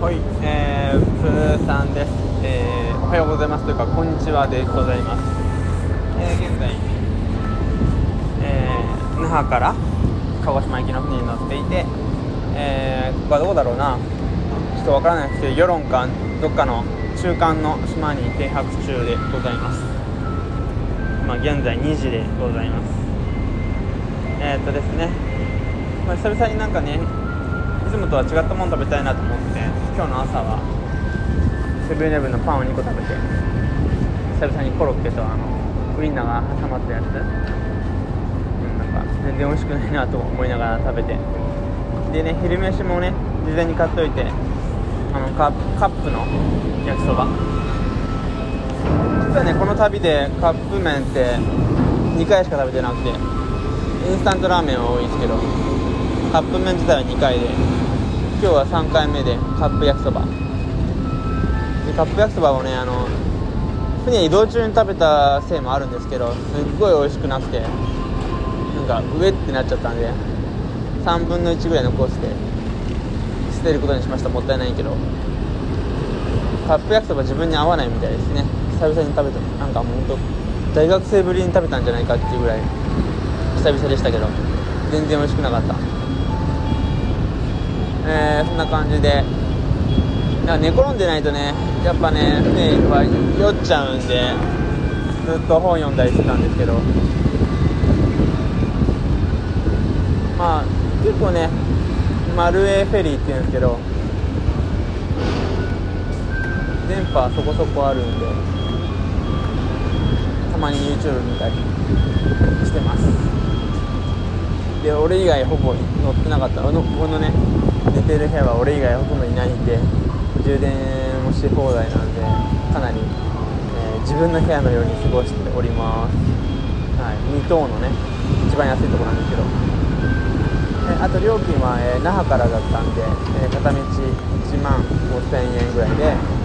はい、えー、プーさんです、えー、おはようございますというか、こんにちはでございます。えー、現在、えー、那覇から鹿児島行きの船に乗っていて、えー、ここはどこだろうな、ちょっとわからないですけど、世論かどっかの中間の島に停泊中でございます。まあ、現在2時でございます。えー、っとですね、まあ、久々になんかね、いつもとは違ったもの食べたいなと思って今日の朝はセブンイレブンのパンを2個食べて久々にコロッケとあのウインナーが挟まったやつ、うん、なんか全然美味しくないなと思いながら食べて。でね昼飯もね事前に買っといてあのカップの焼きそば。実はねこの旅でカップ麺って2回しか食べてなくてインスタントラーメンは多いんですけどカップ麺自体は2回で今日は3回目でカップ焼きそば。でカップ焼きそばをねあの船移動中に食べたせいもあるんですけどすっごい美味しくなくてなんか上ってなっちゃったんで3分の1ぐらい残して捨てることにしました。もったいないけど。カップ焼きそば自分に合わないみたいですね。久々に食べた。なんかもうほんと大学生ぶりに食べたんじゃないかっていうぐらい久々でしたけど全然美味しくなかった。えー、そんな感じで。寝転んでないとねやっぱね船は酔っちゃうんでずっと本読んだりしてたんですけど。まあ結構ねマルエフェリーっていうんですけど。電波そこそこあるんで。たまに YouTube 見たりしてます。で俺以外ほぼ乗ってなかった。俺のこのね寝てる部屋は俺以外ほとんどいないんで充電もし放題なんでかなり、えー、自分の部屋のように過ごしております、はい、2等のね一番安いとこなんですけど、あと料金は、えー、那覇からだったんで、え片道1万5000円ぐらいで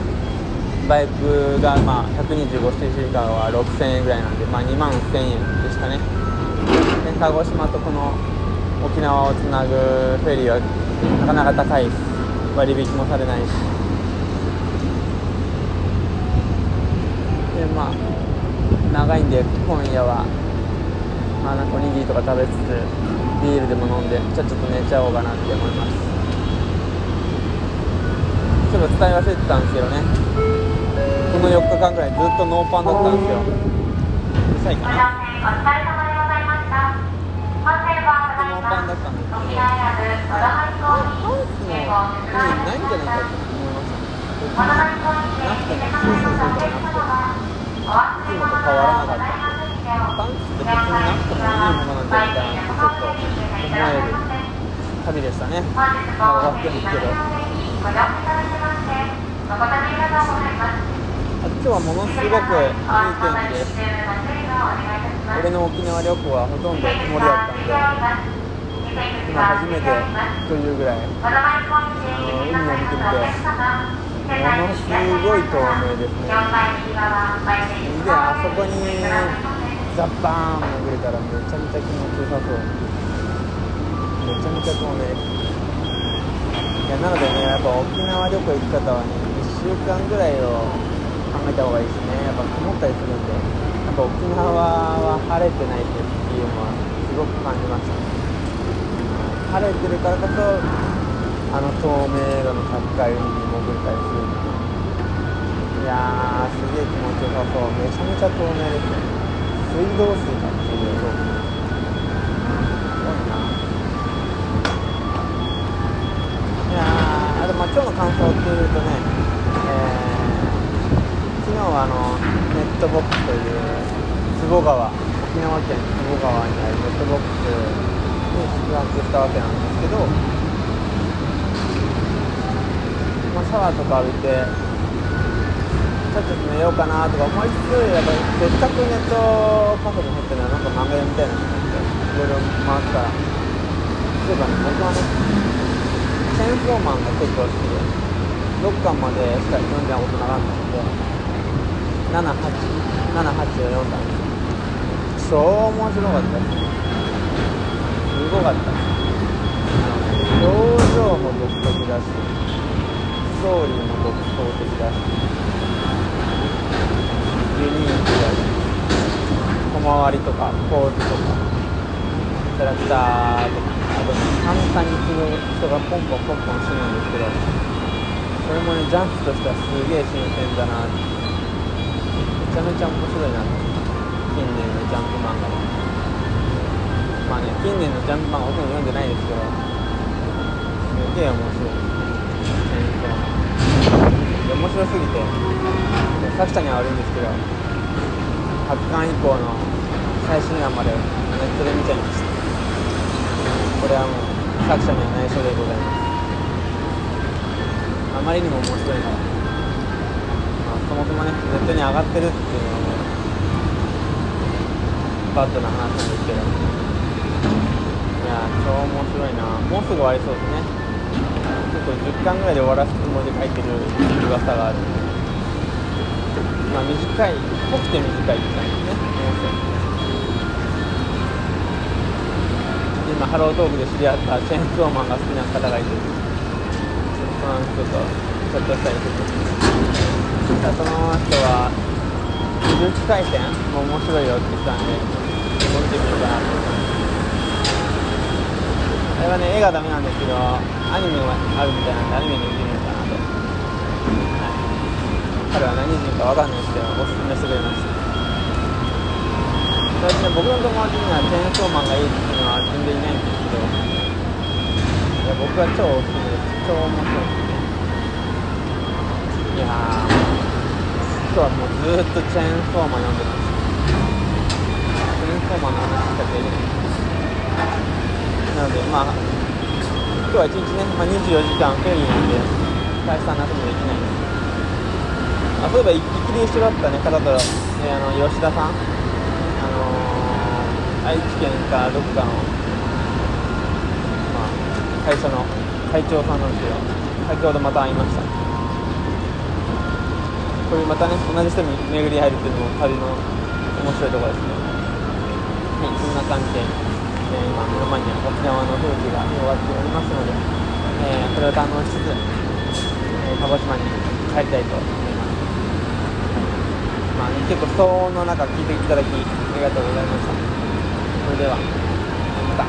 バイクが、まあ、125cc 以下は6000円ぐらいなんで、まあ、2万1000円でしたね。で鹿児島とこの沖縄をつなぐフェリーはなかなか高い割引もされないし。でまあ長いんで今夜はまあなんかおにぎりとか食べつつビールでも飲んでじゃあちょっと寝ちゃおうかなって思います。ちょっと伝え忘れてたんですけどね。この4日間ぐらいずっとノーパンだったんですよ。うるさいかな。ノーパンだったんですけどパンツの意味ないんじゃないかと思いましたなくてもスースーするとかなくていつもと変わらなかったパンツって別になくてもいいものなんじゃないかなってちょっと思える旅でしたね長かったですけど今日はものすごくいい天気です俺の沖縄旅行はほとんど曇りだったんで今初めてというぐらいあの海を見てみてものすごい透明ですねであそこにザッバーン潜れたらめちゃめちゃ気持ちよさそうめちゃめちゃ透明ですいやなのでねやっぱ沖縄旅行行く方はね1週間ぐらいを考えた方がいいですね。やっぱ曇ったりするんで。ぱ沖縄は晴れてないっていうのはすごく感じました。晴れてるからこそあの透明度の高い海に潜れたりするんでいやーすげえ気持ちよさそう。めちゃめちゃ透明ですね。水道水かってい。うようすごいな。いやーあとまあ今日の感想っていうとね、えー日はあのネットボックスという坪川沖縄県坪川にあるネットボックスに宿泊したわけなんですけど、まあ、シャワーとか浴びてちょっと寝ようかなとか思いつつやっぱりせっかくネットカフェに入ったのはなんか漫画読みたいなと思っていろいろ回ったらそういえばね僕はねチェーンソーマンが結構好きで6巻までしか読んだことなかったので7878を読んだ。超面白かった。ですごかった。表情も独特だしすトーリーも独創的だしユニークだし小回りとか構図とかキャラクターとかあと簡単に人がポンポンポンポン死ぬんですけどそれもねジャンプとしてはすげえ新鮮だなめちゃめちゃ面白い。なと近年のジャンプ漫画でまあね近年のジャンプ漫画ほとんど読んでない。ですけどすげえ面白い。面白すぎて作者には悪い。んですけど発刊以降の最新話までネットで見ちゃい。ましたこれはもう作者には内緒でござい。ますあまりにも面白い。から、もそもねネットに上がってるっていうのもバッドな話なんですけどいや超面白いなもうすぐ終わりそうですね。結構10巻ぐらいで終わらすつもりで書いてる噂があるまあ短い濃くて短いって感じですね今ハロートークで知り合ったチェーンソーマンが好きな方がいてその人とちょっとしたりするその人は「呪術廻戦」も面白いよって言ってたんで見てみようかなと思いますあれはね絵がダメなんですけどアニメがあるみたいなんでアニメで見てみようかなと、はい、彼は何人か分かんないですけどおすすめしてくれました最近ね僕の友達にはチェーンソーマンがいいっていうのは全然いないんですけどいや僕は超おすすめです超面白いですねいや今日はもうずっとチェーンソーマン読んでますチェーンソーマンの話しかできないなので、まあ、今日は一日ね、まあ、24時間フェリーなんで、大した話もできないです。あそういえば、一気に一緒だった、ね、方と、ね、あの吉田さん、あのー、愛知県かどっかの、まあ、会社の会長さんなんですけど、先ほどまた会いました。こういうまたね、同じ人に巡り入るっていうのも旅の面白いところですね。はい、そんな感じで。えー、今目の前には沖縄の風景が広がっておりますので、えー、これを堪能しつつ、えー、鹿児島に帰りたいと思います。まあね、結構騒音の中聞いていただきありがとうございました。それでは、また。